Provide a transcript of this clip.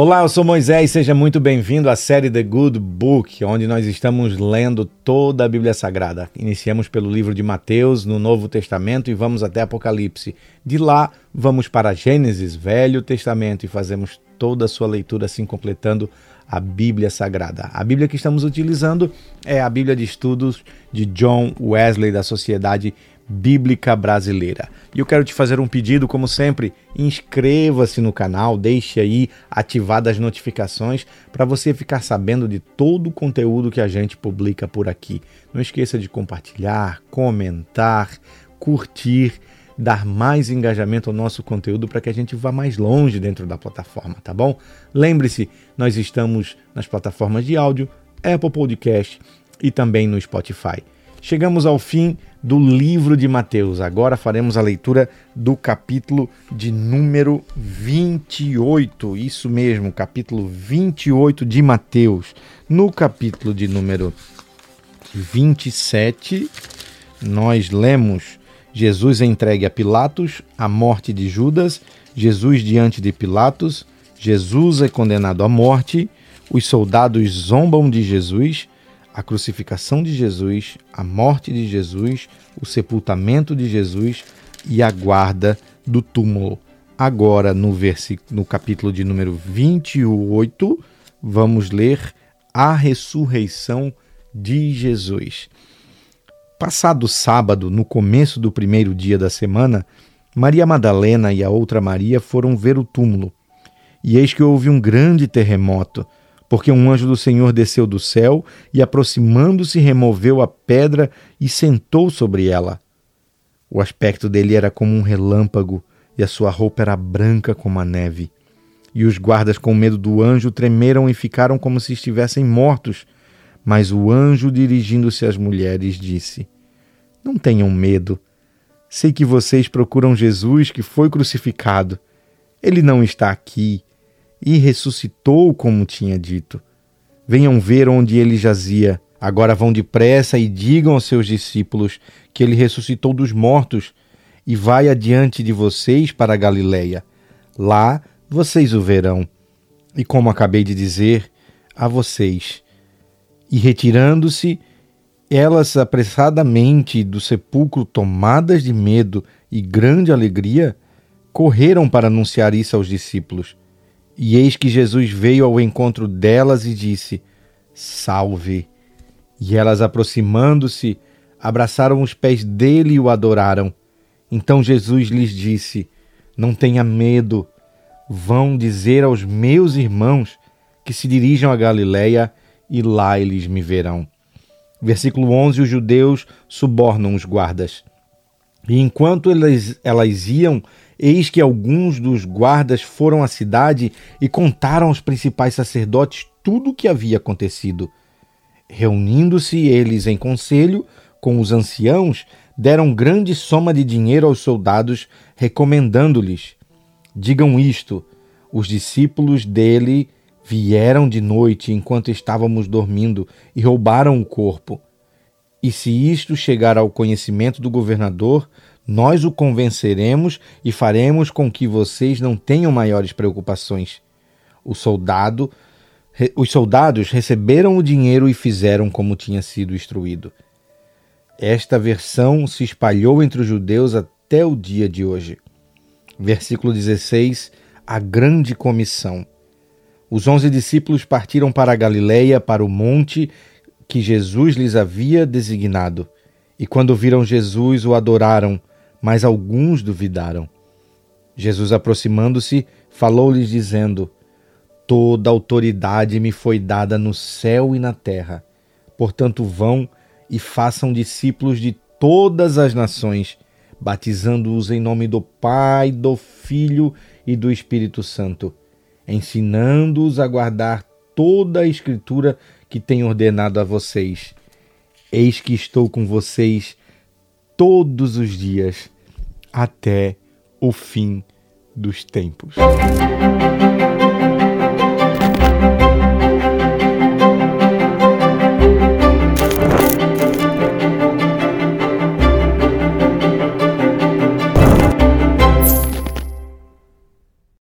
Olá, eu sou Moisés, seja muito bem-vindo à série The Good Book, onde nós estamos lendo toda a Bíblia Sagrada. Iniciamos pelo livro de Mateus, no Novo Testamento, e vamos até Apocalipse. De lá, vamos para Gênesis, Velho Testamento, e fazemos toda a sua leitura, assim completando a Bíblia Sagrada. A Bíblia que estamos utilizando é a Bíblia de Estudos de John Wesley, da Sociedade Bíblica Brasileira. E eu quero te fazer um pedido, como sempre, inscreva-se no canal, deixe aí ativadas as notificações para você ficar sabendo de todo o conteúdo que a gente publica por aqui. Não esqueça de compartilhar, comentar, curtir, dar mais engajamento ao nosso conteúdo para que a gente vá mais longe dentro da plataforma, tá bom? Lembre-se, nós estamos nas plataformas de áudio, Apple Podcast e também no Spotify. Chegamos ao fim do livro de Mateus. Agora faremos a leitura do capítulo de número 28. Isso mesmo, capítulo 28 de Mateus. No capítulo de número 27, nós lemos Jesus é entregue a Pilatos, a morte de Judas, Jesus diante de Pilatos, Jesus é condenado à morte, os soldados zombam de Jesus, a crucificação de Jesus, a morte de Jesus, o sepultamento de Jesus e a guarda do túmulo. Agora, no, versículo, no capítulo de número 28, vamos ler a ressurreição de Jesus. Passado sábado, no começo do primeiro dia da semana, Maria Madalena e a outra Maria foram ver o túmulo. E eis que houve um grande terremoto porque um anjo do Senhor desceu do céu e, aproximando-se, removeu a pedra e sentou sobre ela. O aspecto dele era como um relâmpago e a sua roupa era branca como a neve. E os guardas, com medo do anjo, tremeram e ficaram como se estivessem mortos. Mas o anjo, dirigindo-se às mulheres, disse: Não tenham medo. Sei que vocês procuram Jesus que foi crucificado. Ele não está aqui e ressuscitou como tinha dito. Venham ver onde ele jazia. Agora vão depressa e digam aos seus discípulos que ele ressuscitou dos mortos e vai adiante de vocês para a Galiléia. Lá vocês o verão. E como acabei de dizer a vocês. E retirando-se, elas apressadamente do sepulcro, tomadas de medo e grande alegria, correram para anunciar isso aos discípulos. E eis que Jesus veio ao encontro delas e disse: Salve! E elas, aproximando-se, abraçaram os pés dele e o adoraram. Então Jesus lhes disse: Não tenha medo. Vão dizer aos meus irmãos que se dirijam a Galiléia e lá eles me verão. Versículo 11: Os judeus subornam os guardas. E enquanto elas, elas iam, Eis que alguns dos guardas foram à cidade e contaram aos principais sacerdotes tudo o que havia acontecido. Reunindo-se eles em conselho com os anciãos, deram grande soma de dinheiro aos soldados, recomendando-lhes: Digam isto: os discípulos dele vieram de noite enquanto estávamos dormindo e roubaram o corpo. E se isto chegar ao conhecimento do governador, nós o convenceremos e faremos com que vocês não tenham maiores preocupações. O soldado, os soldados receberam o dinheiro e fizeram como tinha sido instruído. Esta versão se espalhou entre os judeus até o dia de hoje. Versículo 16: A grande comissão. Os onze discípulos partiram para a Galiléia, para o monte que Jesus lhes havia designado. E quando viram Jesus, o adoraram, mas alguns duvidaram. Jesus, aproximando-se, falou-lhes, dizendo: Toda autoridade me foi dada no céu e na terra. Portanto, vão e façam discípulos de todas as nações, batizando-os em nome do Pai, do Filho e do Espírito Santo, ensinando-os a guardar toda a Escritura que tenho ordenado a vocês. Eis que estou com vocês todos os dias até o fim dos tempos.